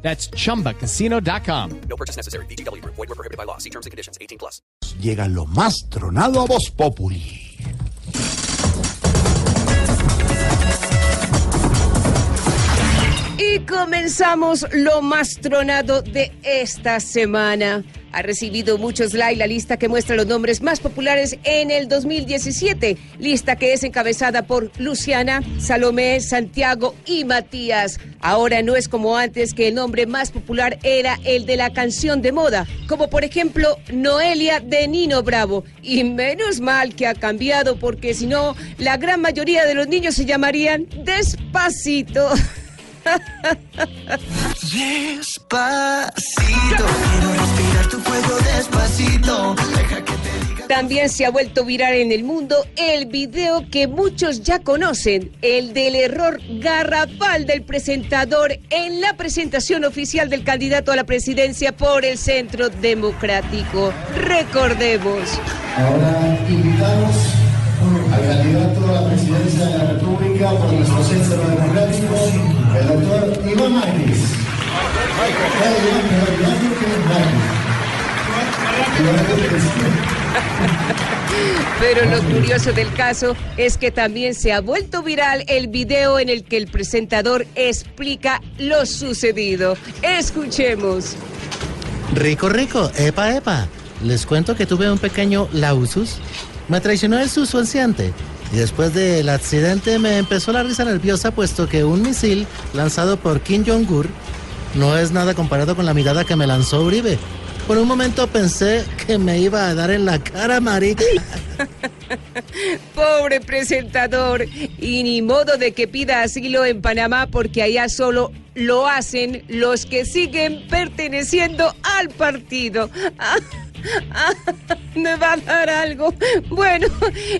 That's chumbacasino.com. No purchase necessary. BGW. Void were prohibited by law. See terms and conditions. 18 plus. Llega lo más tronado a Voz Populi. Y comenzamos lo más tronado de esta semana. Ha recibido muchos likes la lista que muestra los nombres más populares en el 2017. Lista que es encabezada por Luciana, Salomé, Santiago y Matías. Ahora no es como antes que el nombre más popular era el de la canción de moda, como por ejemplo Noelia de Nino Bravo. Y menos mal que ha cambiado porque si no, la gran mayoría de los niños se llamarían Despacito. Despacito, despacito. Deja que te diga. También se ha vuelto viral en el mundo el video que muchos ya conocen, el del error garrafal del presentador en la presentación oficial del candidato a la presidencia por el Centro Democrático. Recordemos. Ahora invitamos al candidato a la presidencia de la República por nuestro centro democrático, el doctor Iván Magris. Eh, Iván, perdón, Iván Duque Magris. Iván Duque, Pero lo curioso del caso es que también se ha vuelto viral el video en el que el presentador explica lo sucedido. Escuchemos. Rico, rico, epa, epa. Les cuento que tuve un pequeño lausus. Me traicionó el subconsciente. Y después del accidente me empezó la risa nerviosa puesto que un misil lanzado por Kim Jong-un no es nada comparado con la mirada que me lanzó Uribe. Por un momento pensé que me iba a dar en la cara, marica. Pobre presentador. Y ni modo de que pida asilo en Panamá porque allá solo lo hacen los que siguen perteneciendo al partido. Ah, ah, me va a dar algo. Bueno,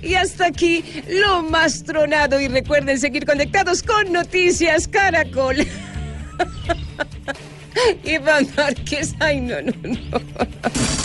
y hasta aquí lo más tronado. Y recuerden seguir conectados con Noticias Caracol. Iván Márquez, ay, no, no, no.